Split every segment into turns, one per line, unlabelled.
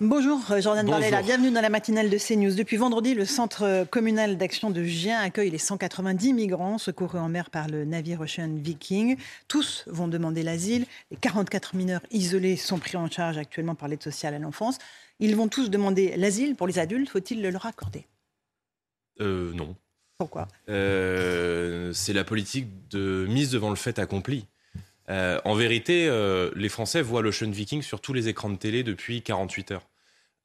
Bonjour, euh, Jordan. Bardella. Bienvenue dans la matinale de CNews. Depuis vendredi, le centre communal d'action de Gien accueille les 190 migrants secourus en mer par le navire Ocean Viking. Tous vont demander l'asile. Les 44 mineurs isolés sont pris en charge actuellement par l'aide sociale à l'enfance. Ils vont tous demander l'asile. Pour les adultes, faut-il le leur accorder?
Euh, non.
Pourquoi?
Euh, c'est la politique de mise devant le fait accompli. Euh, en vérité, euh, les Français voient l'Ocean Viking sur tous les écrans de télé depuis 48 heures.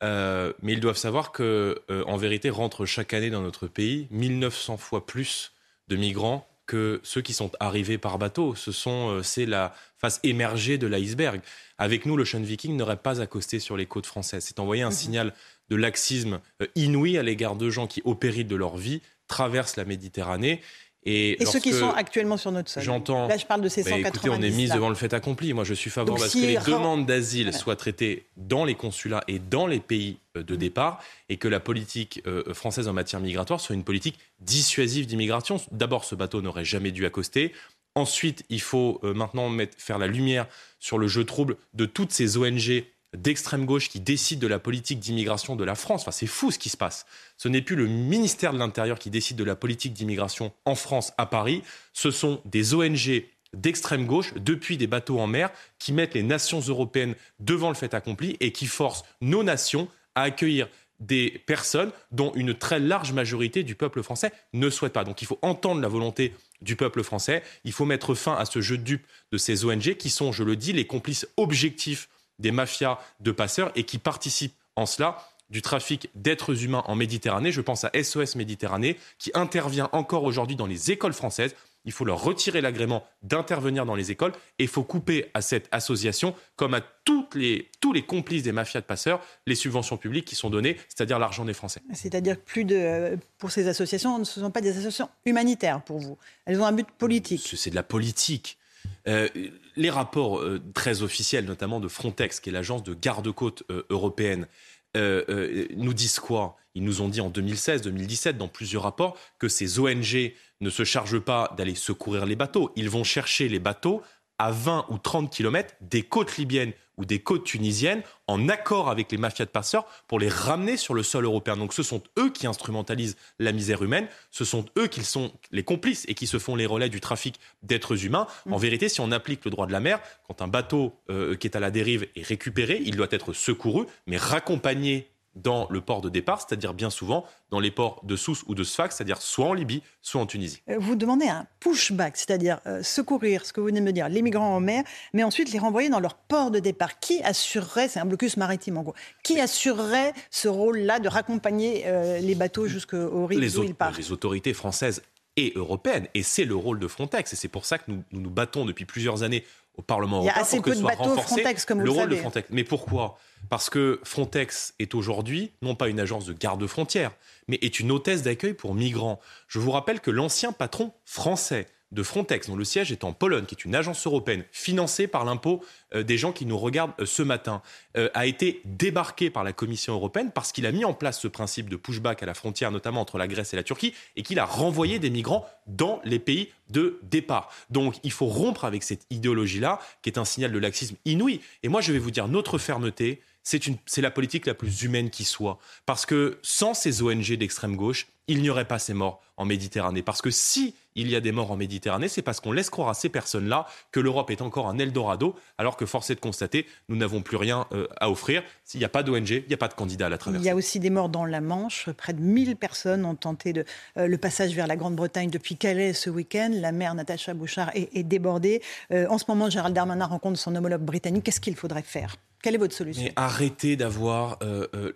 Euh, mais ils doivent savoir que, en vérité, rentrent chaque année dans notre pays 1900 fois plus de migrants que ceux qui sont arrivés par bateau. Ce sont, c'est la face émergée de l'iceberg. Avec nous, l'Ocean Viking n'aurait pas accosté sur les côtes françaises. C'est envoyer un signal de laxisme inouï à l'égard de gens qui, au péril de leur vie, traversent la Méditerranée. Et,
Et ceux qui sont actuellement sur notre sol
J'entends.
Là, je parle de ces
Bah,
190.
écoutez, on est mis devant le fait accompli. Moi, je suis favorable à ce
si
que les demandes d'asile
Voilà.
soient traitées dans les consulats et dans les pays euh, de départ, et que la politique euh, française en matière migratoire soit une politique dissuasive d'immigration. D'abord, ce bateau n'aurait jamais dû accoster. Ensuite, il faut euh, maintenant mettre, faire la lumière sur le jeu trouble de toutes ces ONG d'extrême gauche qui décident de la politique d'immigration de la France. Enfin, c'est fou ce qui se passe. Ce n'est plus le ministère de l'Intérieur qui décide de la politique d'immigration en France, à Paris. Ce sont des ONG d'extrême gauche, depuis des bateaux en mer, qui mettent les nations européennes devant le fait accompli et qui forcent nos nations à accueillir des personnes dont une très large majorité du peuple français ne souhaite pas. Donc il faut entendre la volonté du peuple français, il faut mettre fin à ce jeu de dupes de ces ONG qui sont, je le dis, les complices objectifs des mafias de passeurs et qui participent en cela du trafic d'êtres humains en Méditerranée. Je pense à SOS Méditerranée qui intervient encore aujourd'hui dans les écoles françaises. Il faut leur retirer l'agrément d'intervenir dans les écoles et il faut couper à cette association, comme à toutes les, tous les complices des mafias de passeurs, les subventions publiques qui sont données, c'est-à-dire l'argent des Français.
C'est-à-dire que plus de, pour ces associations, ce ne sont pas des associations humanitaires pour vous. Elles ont un but politique.
C'est de la politique. Euh, les rapports euh, très officiels, notamment de Frontex, qui est l'agence de garde-côte euh, européenne, nous disent quoi? Ils nous ont dit en 2016, 2017, dans plusieurs rapports, que ces ONG ne se chargent pas d'aller secourir les bateaux. Ils vont chercher les bateaux à 20 ou 30 kilomètres des côtes libyennes ou des côtes tunisiennes en accord avec les mafias de passeurs pour les ramener sur le sol européen. Donc ce sont eux qui instrumentalisent la misère humaine, ce sont eux qui sont les complices et qui se font les relais du trafic d'êtres humains. En vérité, si on applique le droit de la mer, quand un bateau euh, qui est à la dérive est récupéré, il doit être secouru, mais raccompagné dans le port de départ, c'est-à-dire bien souvent dans les ports de Sousse ou de Sfax, c'est-à-dire soit en Libye, soit en Tunisie.
Euh, Vous demandez un pushback, c'est-à-dire euh, secourir, ce que vous venez de me dire, les migrants en mer, mais ensuite les renvoyer dans leur port de départ. Qui assurerait, c'est un blocus maritime en gros, qui assurerait ce rôle-là de raccompagner euh, les bateaux jusqu'au rive où ils partent?
les autorités françaises et européennes. Et c'est le rôle de Frontex. Et c'est pour ça que nous nous, nous battons depuis plusieurs années au Parlement
Il y a
européen
assez
pour que
peu de
soit
bateaux Frontex, comme vous
le
le
rôle de. Frontex. Mais pourquoi? Parce que Frontex est aujourd'hui non pas une agence de garde-frontières, mais est une hôtesse d'accueil pour migrants. Je vous rappelle que l'ancien patron français de Frontex, dont le siège est en Pologne, qui est une agence européenne financée par l'impôt euh, des gens qui nous regardent euh, ce matin, euh, a été débarqué par la Commission européenne parce qu'il a mis en place ce principe de pushback à la frontière, notamment entre la Grèce et la Turquie, et qu'il a renvoyé des migrants dans les pays de départ. Donc il faut rompre avec cette idéologie-là, qui est un signal de laxisme inouï. Et moi, je vais vous dire, notre fermeté, c'est la politique la plus humaine qui soit. Parce que sans ces ONG d'extrême gauche, il n'y aurait pas ces morts en Méditerranée. Parce que si il y a des morts en Méditerranée, c'est parce qu'on laisse croire à ces personnes-là que l'Europe est encore un Eldorado, alors que force est de constater, nous n'avons plus rien euh, à offrir. S'il n'y a pas d'ONG, il n'y a pas de candidat à la
Il
traversée.
y a aussi des morts dans la Manche. Près de 1000 personnes ont tenté euh, le passage vers la Grande-Bretagne depuis Calais ce week-end. La maire Natacha Bouchard est, est débordée. Euh, en ce moment, Gérald Darmanin rencontre son homologue britannique. Qu'est-ce qu'il faudrait faire? Quelle est votre solution?
Arrêtez d'avoir, euh, euh,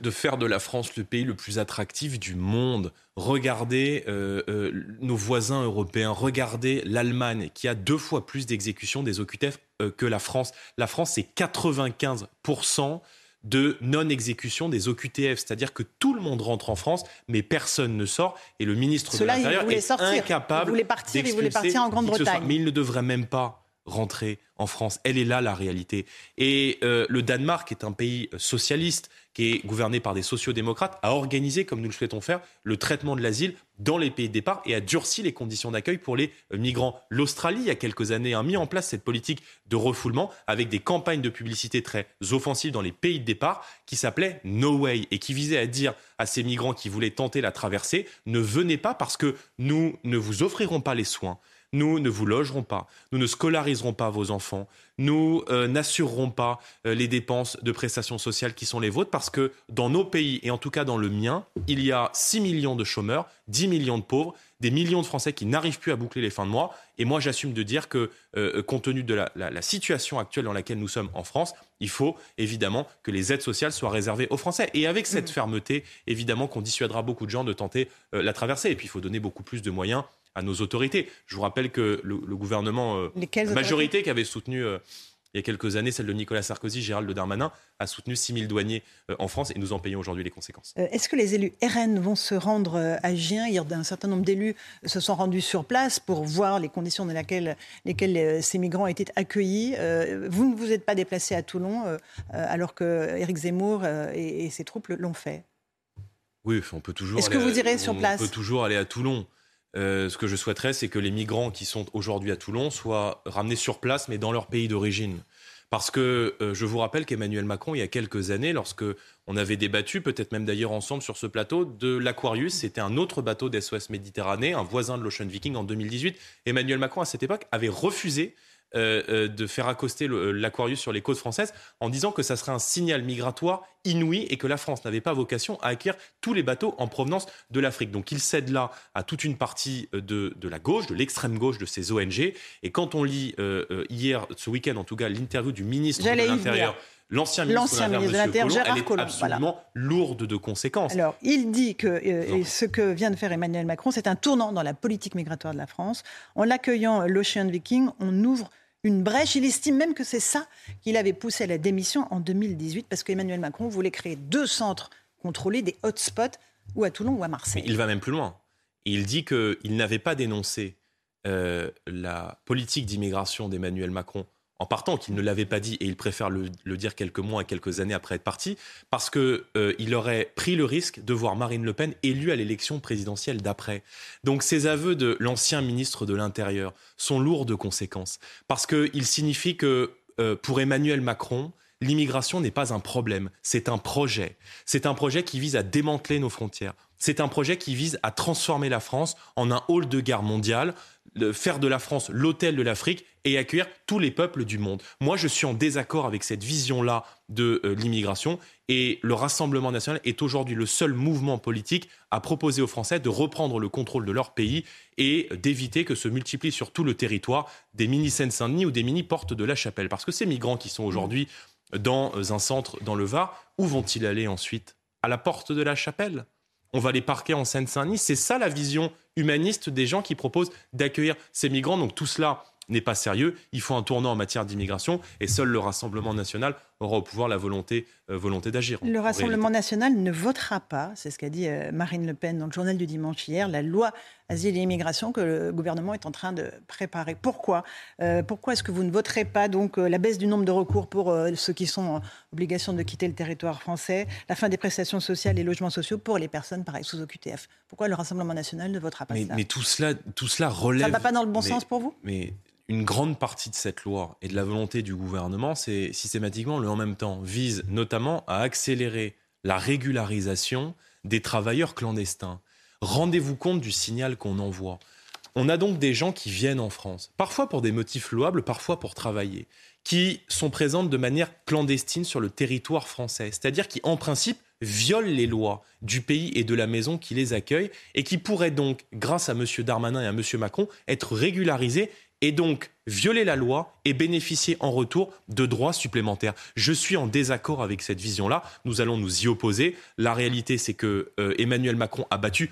de faire de la France le pays le plus attractif du monde. Regardez euh, nos voisins européens, regardez l'Allemagne qui a deux fois plus d'exécutions des OQTF que la France. La France, c'est 95% de non-exécution des OQTF, c'est-à-dire que tout le monde rentre en France, mais personne ne sort, et le ministre de l'Intérieur est incapable.
Il voulait partir, il voulait partir en Grande-Bretagne.
Mais il ne devrait même pas rentrer en France. Elle est là la réalité. Et euh, le Danemark est un pays socialiste qui est gouverné par des sociodémocrates, a organisé, comme nous le souhaitons faire, le traitement de l'asile dans les pays de départ et a durci les conditions d'accueil pour les euh, migrants. L'Australie, il y a quelques années, a mis en place cette politique de refoulement avec des campagnes de publicité très offensives dans les pays de départ qui s'appelait No Way et qui visait à dire à ces migrants qui voulaient tenter la traversée, ne venez pas parce que nous ne vous offrirons pas les soins nous ne vous logerons pas, nous ne scolariserons pas vos enfants, nous euh, n'assurerons pas euh, les dépenses de prestations sociales qui sont les vôtres parce que dans nos pays, et en tout cas dans le mien, il y a 6 millions de chômeurs, 10 millions de pauvres, des millions de Français qui n'arrivent plus à boucler les fins de mois. Et moi, j'assume de dire que, euh, compte tenu de la, situation actuelle dans laquelle nous sommes en France, il faut évidemment que les aides sociales soient réservées aux Français. Et avec cette mmh. fermeté, évidemment qu'on dissuadera beaucoup de gens de tenter la traversée. Et puis, il faut donner beaucoup plus de moyens à nos autorités. Je vous rappelle que le, gouvernement, euh, la majorité qui avait soutenu euh, il y a quelques années, celle de Nicolas Sarkozy, Gérald Darmanin, a soutenu 6 000 douaniers euh, en France et nous en payons aujourd'hui les conséquences.
Est-ce que les élus RN vont se rendre à Gien? Hier, un certain nombre d'élus se sont rendus sur place pour voir les conditions dans lesquelles, lesquelles ces migrants étaient accueillis. Vous ne vous êtes pas déplacé à Toulon alors que Éric Zemmour et, ses troupes l'ont fait?
Oui, on peut toujours.
Est-ce que vous irez sur place?
On peut toujours aller à Toulon. Euh, ce que je souhaiterais, c'est que les migrants qui sont aujourd'hui à Toulon soient ramenés sur place, mais dans leur pays d'origine. Parce que euh, je vous rappelle qu'Emmanuel Macron, il y a quelques années, lorsque on avait débattu, peut-être même d'ailleurs ensemble sur ce plateau, de l'Aquarius, c'était un autre bateau d'SOS Méditerranée, un voisin de l'Ocean Viking en 2018. Emmanuel Macron, à cette époque, avait refusé de faire accoster euh, l'Aquarius sur les côtes françaises en disant que ça serait un signal migratoire inouï et que la France n'avait pas vocation à acquérir tous les bateaux en provenance de l'Afrique. Donc il cède là à toute une partie de, la gauche, de l'extrême gauche de ces ONG. Et quand on lit hier, ce week-end en tout cas, l'interview du ministre de l'Intérieur, l'ancien ministre, de l'Intérieur, Gérard elle est absolument lourde de conséquences.
Alors, il dit que ce que vient de faire Emmanuel Macron, c'est un tournant dans la politique migratoire de la France. En l'accueillant l'Ocean Viking, on ouvre une brèche. Il estime même que c'est ça qu'il avait poussé à la démission en 2018, parce qu'Emmanuel Macron voulait créer deux centres contrôlés, des hotspots, ou à Toulon ou à Marseille.
il va même plus loin. Il dit qu'il n'avait pas dénoncé euh, la politique d'immigration d'Emmanuel Macron en partant qu'il ne l'avait pas dit et il préfère le, dire quelques mois et quelques années après être parti, parce qu'il euh, aurait pris le risque de voir Marine Le Pen élue à l'élection présidentielle d'après. Donc ces aveux de l'ancien ministre de l'Intérieur sont lourds de conséquences, parce qu'ils signifient que euh, pour Emmanuel Macron, l'immigration n'est pas un problème, c'est un projet. C'est un projet qui vise à démanteler nos frontières. C'est un projet qui vise à transformer la France en un hall de guerre mondiale, faire de la France l'hôtel de l'Afrique et accueillir tous les peuples du monde. Moi, je suis en désaccord avec cette vision-là de euh, l'immigration et le Rassemblement national est aujourd'hui le seul mouvement politique à proposer aux Français de reprendre le contrôle de leur pays et d'éviter que se multiplient sur tout le territoire des mini Seine-Saint-Denis ou des mini portes de la Chapelle. Parce que ces migrants qui sont aujourd'hui dans un centre dans le Var, où vont-ils aller ensuite? À la porte de la Chapelle? On va les parquer en Seine-Saint-Denis. C'est ça la vision humaniste des gens qui proposent d'accueillir ces migrants. Donc tout cela n'est pas sérieux. Il faut un tournant en matière d'immigration et seul le Rassemblement national aura au pouvoir la volonté, euh, volonté d'agir.
Le Rassemblement national ne votera pas, c'est ce qu'a dit euh, Marine Le Pen dans le journal du dimanche hier, la loi asile et immigration que le gouvernement est en train de préparer. Pourquoi? Euh, Pourquoi est-ce que vous ne voterez pas donc la baisse du nombre de recours pour ceux qui sont en obligation de quitter le territoire français, la fin des prestations sociales et logements sociaux pour les personnes pareil sous OQTF Pourquoi le Rassemblement national ne votera pas
mais,
ça
Mais tout cela, tout cela relève. Ça
ne va pas dans le bon sens pour vous?
Mais une grande partie de cette loi et de la volonté du gouvernement, c'est systématiquement le en même temps, vise notamment à accélérer la régularisation des travailleurs clandestins. Rendez-vous compte du signal qu'on envoie. On a donc des gens qui viennent en France, parfois pour des motifs louables, parfois pour travailler, qui sont présents de manière clandestine sur le territoire français, c'est-à-dire qui, en principe, violent les lois du pays et de la maison qui les accueille et qui pourraient donc, grâce à M. Darmanin et à M. Macron, être régularisés et donc violer la loi et bénéficier en retour de droits supplémentaires. Je suis en désaccord avec cette vision-là. Nous allons nous y opposer. La réalité, c'est que euh, Emmanuel Macron a battu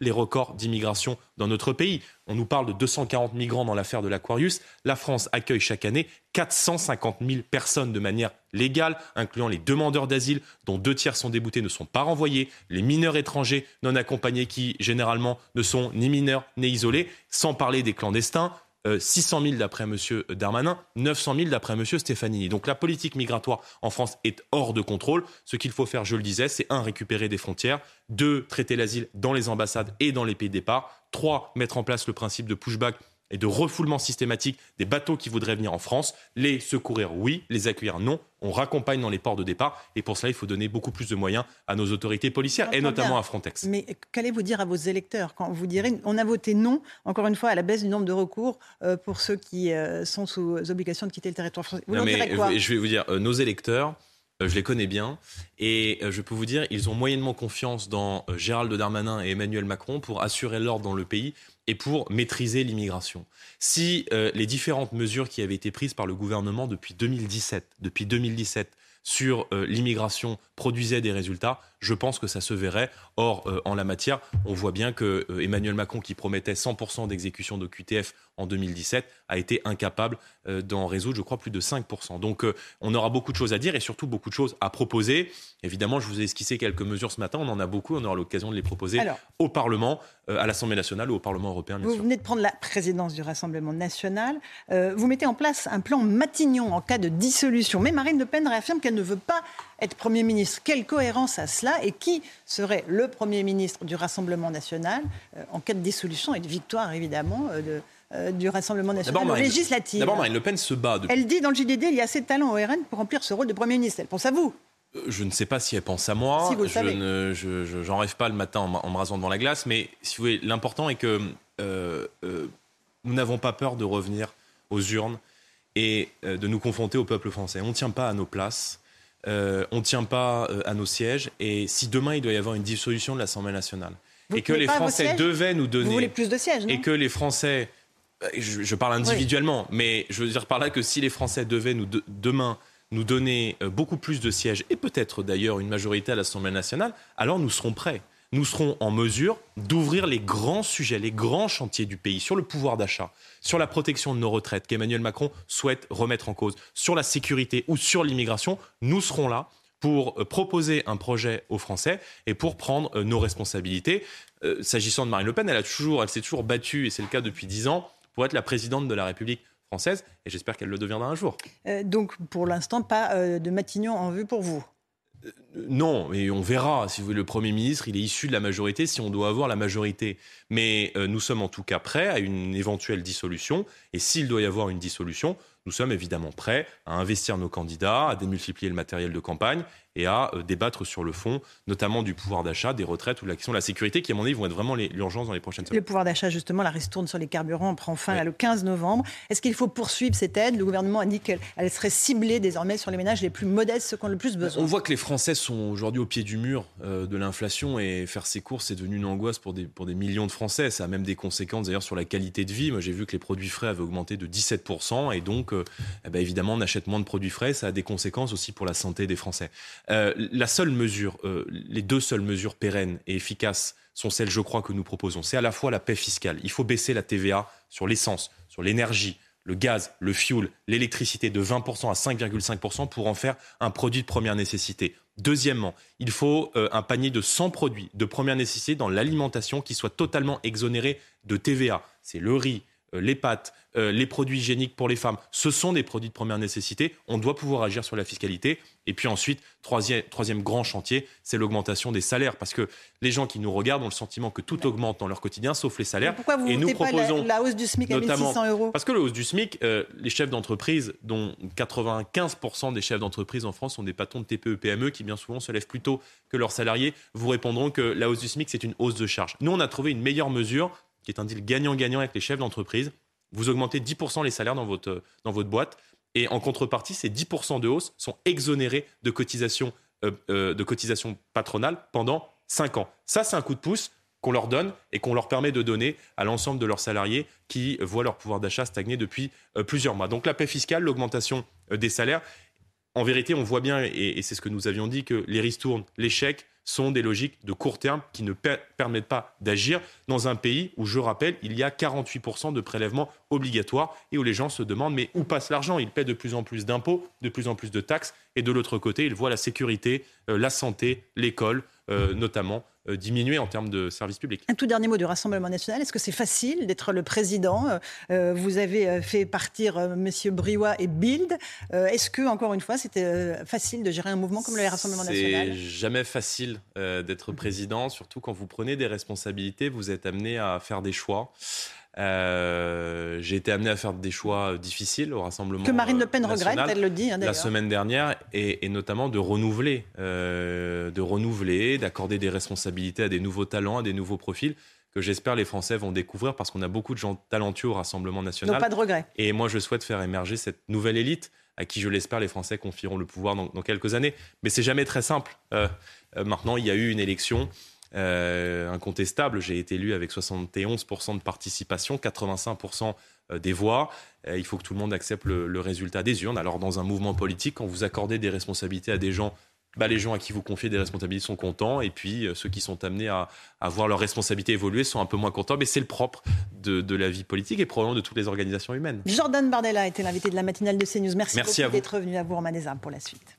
les records d'immigration dans notre pays. On nous parle de 240 migrants dans l'affaire de l'Aquarius. La France accueille chaque année 450 000 personnes de manière légale, incluant les demandeurs d'asile, dont deux tiers sont déboutés, ne sont pas renvoyés, les mineurs étrangers non accompagnés qui, généralement, ne sont ni mineurs ni isolés, sans parler des clandestins, 600 euh, 000 d'après M. Darmanin, 900 000 d'après M. Stefanini. Donc la politique migratoire en France est hors de contrôle. Ce qu'il faut faire, je le disais, c'est un, récupérer des frontières, deux, traiter l'asile dans les ambassades et dans les pays de départ, trois, mettre en place le principe de pushback et de refoulement systématique des bateaux qui voudraient venir en France. Les secourir, oui, les accueillir, non. On raccompagne dans les ports de départ et pour cela, il faut donner beaucoup plus de moyens à nos autorités policières et notamment à Frontex.
Mais qu'allez-vous dire à vos électeurs quand vous direz on a voté non, encore une fois, à la baisse du nombre de recours euh, pour ceux qui euh, sont sous obligation de quitter le territoire français?
Vous direz quoi? Je vais vous dire, euh, nos électeurs, je les connais bien et je peux vous dire, ils ont moyennement confiance dans Gérald Darmanin et Emmanuel Macron pour assurer l'ordre dans le pays et pour maîtriser l'immigration. Si euh, les différentes mesures qui avaient été prises par le gouvernement depuis 2017, depuis 2017 sur euh, l'immigration produisaient des résultats, je pense que ça se verrait. Or, euh, en la matière, on voit bien que Emmanuel Macron, qui promettait 100% d'exécution de QTF en 2017, a été incapable euh, d'en résoudre, je crois, plus de 5%. Donc euh, on aura beaucoup de choses à dire et surtout beaucoup de choses à proposer. Évidemment, je vous ai esquissé quelques mesures ce matin, on en a beaucoup, on aura l'occasion de les proposer au Parlement, euh, à l'Assemblée nationale ou au Parlement européen.
vous venez de prendre la présidence du Rassemblement national. vous mettez en place un plan Matignon en cas de dissolution. Mais Marine Le Pen réaffirme qu'elle ne veut pas être Premier ministre. Quelle cohérence à cela Et qui serait le Premier ministre du Rassemblement national en cas de dissolution et de victoire, évidemment, de euh, du Rassemblement national législatif.
D'abord, Marine Le Pen se bat.
Elle dit dans le JDD il y a assez de talent au RN pour remplir ce rôle de Premier ministre. Elle pense à vous.
Euh, je ne sais pas si elle pense à moi.
Si vous le
je
savez.
Ne, je, j'en rêve pas le matin en, me rasant devant la glace. Mais si vous voulez, l'important est que euh, nous n'avons pas peur de revenir aux urnes et de nous confronter au peuple français. On ne tient pas à nos places. On ne tient pas à nos sièges. Et si demain il doit y avoir une dissolution de l'Assemblée nationale et que les Français devaient nous donner. Vous
voulez plus de sièges,
Et que les Français euh, je, parle individuellement, mais je veux dire par là que si les Français devaient nous demain nous donner euh, beaucoup plus de sièges, et peut-être d'ailleurs une majorité à l'Assemblée nationale, alors nous serons prêts. Nous serons en mesure d'ouvrir les grands sujets, les grands chantiers du pays sur le pouvoir d'achat, sur la protection de nos retraites qu'Emmanuel Macron souhaite remettre en cause, sur la sécurité ou sur l'immigration. Nous serons là pour euh, proposer un projet aux Français et pour prendre nos responsabilités. S'agissant de Marine Le Pen, elle, a toujours, elle s'est toujours battue, et c'est le cas depuis dix ans, pour être la présidente de la République française, et j'espère qu'elle le deviendra un jour.
Euh, donc, pour l'instant, pas euh, de Matignon en vue pour vous
euh, non, mais on verra. Si le Premier ministre, il est issu de la majorité si on doit avoir la majorité. Mais nous sommes en tout cas prêts à une éventuelle dissolution. Et s'il doit y avoir une dissolution, nous sommes évidemment prêts à investir nos candidats, à démultiplier le matériel de campagne et à euh, débattre sur le fond, notamment du pouvoir d'achat, des retraites ou de la question de la sécurité, qui, à mon avis, vont être vraiment l'urgence dans les prochaines semaines.
Le pouvoir d'achat, justement, la ristourne sur les carburants prend fin le 15 novembre. Est-ce qu'il faut poursuivre cette aide? Le gouvernement a dit qu'elle serait ciblée désormais sur les ménages les plus modestes, ceux qui ont le plus besoin.
On voit que les Français sont aujourd'hui au pied du mur euh, de l'inflation et faire ses courses, c'est devenu une angoisse pour des, pour des millions de Français. Ça a même des conséquences d'ailleurs sur la qualité de vie. Moi, j'ai vu que les produits frais avaient augmenté de 17% et donc, euh, eh ben, évidemment, on achète moins de produits frais. Ça a des conséquences aussi pour la santé des Français. la seule mesures, euh, les deux seules mesures pérennes et efficaces sont celles, je crois, que nous proposons. C'est à la fois la paix fiscale. Il faut baisser la TVA sur l'essence, sur l'énergie, le gaz, le fioul, l'électricité de 20% à 5,5% pour en faire un produit de première nécessité. Deuxièmement, il faut euh, un panier de 100 produits de première nécessité dans l'alimentation qui soit totalement exonéré de TVA. C'est le riz, euh, les pâtes, euh, les produits hygiéniques pour les femmes, ce sont des produits de première nécessité. On doit pouvoir agir sur la fiscalité. Et puis ensuite, troisième, troisième grand chantier, c'est l'augmentation des salaires. Parce que les gens qui nous regardent ont le sentiment que tout augmente dans leur quotidien, sauf les salaires.
pourquoi vous
et nous
proposons pas la, hausse du SMIC à 1600 euros
Parce que la hausse du SMIC, euh, les chefs d'entreprise, dont 95% des chefs d'entreprise en France sont des patrons de TPE-PME qui bien souvent se lèvent plus tôt que leurs salariés, vous répondront que la hausse du SMIC, c'est une hausse de charge. Nous, on a trouvé une meilleure mesure qui est un deal gagnant-gagnant avec les chefs d'entreprise. Vous augmentez 10% les salaires dans votre, dans votre boîte. Et en contrepartie, ces 10% de hausse sont exonérés de cotisations, euh, euh, de cotisations patronales pendant 5 ans. Ça, c'est un coup de pouce qu'on leur donne et qu'on leur permet de donner à l'ensemble de leurs salariés qui voient leur pouvoir d'achat stagner depuis euh, plusieurs mois. Donc la paix fiscale, l'augmentation euh, des salaires, en vérité, on voit bien, et, c'est ce que nous avions dit, que les ristournes, chèques sont des logiques de court terme qui ne permettent pas d'agir. Dans un pays où, je rappelle, il y a 48% de prélèvements obligatoires et où les gens se demandent mais où passe l'argent? Ils paient de plus en plus d'impôts, de plus en plus de taxes. Et de l'autre côté, ils voient la sécurité, la santé, l'école, notamment euh, diminuer en termes de services publics.
Un tout dernier mot du Rassemblement national. Est-ce que c'est facile d'être le président euh, euh, Vous avez fait partir M. Briouat et Bild. Est-ce que, encore une fois, c'était facile de gérer un mouvement comme le Rassemblement national?
C'est jamais facile d'être président, surtout quand vous prenez des responsabilités, vous êtes amené à faire des choix. Euh, j'ai été amené à faire des choix difficiles au Rassemblement
Que Marine Le Pen regrette, elle le dit. Hein,
la semaine dernière, et, notamment de renouveler, euh, de renouveler, d'accorder des responsabilités à des nouveaux talents, à des nouveaux profils que j'espère les Français vont découvrir parce qu'on a beaucoup de gens talentueux au Rassemblement national.
Donc pas de regret.
Et moi, je souhaite faire émerger cette nouvelle élite à qui, je l'espère, les Français confieront le pouvoir dans, quelques années. Mais c'est jamais très simple. Euh, maintenant, il y a eu une élection. Euh, incontestable. J'ai été élu avec 71% de participation, 85% euh, des voix. Euh, il faut que tout le monde accepte le, résultat des urnes. Alors dans un mouvement politique, quand vous accordez des responsabilités à des gens, bah, les gens à qui vous confiez des responsabilités sont contents, et puis ceux qui sont amenés à, voir leurs responsabilités évoluer sont un peu moins contents. Mais c'est le propre de, la vie politique et probablement de toutes les organisations humaines.
Jordan Bardella était l'invité de la matinale de CNews. Merci, Merci beaucoup d'être venu à vous, Romain pour la suite.